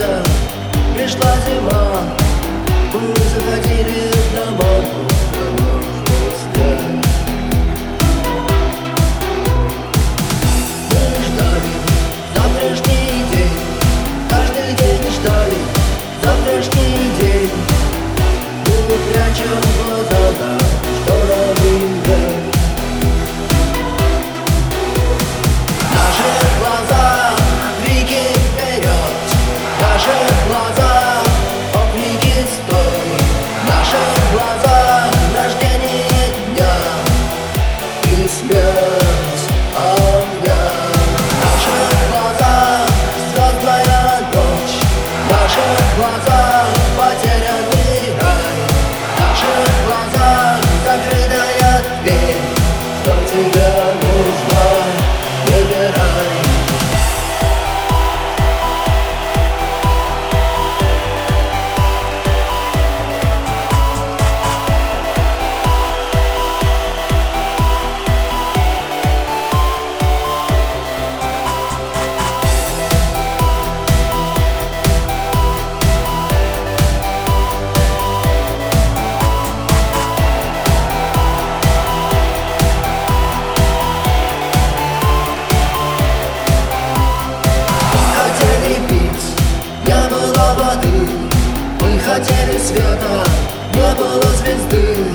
лето, пришла зима Мы заходили домой света Не было звезды.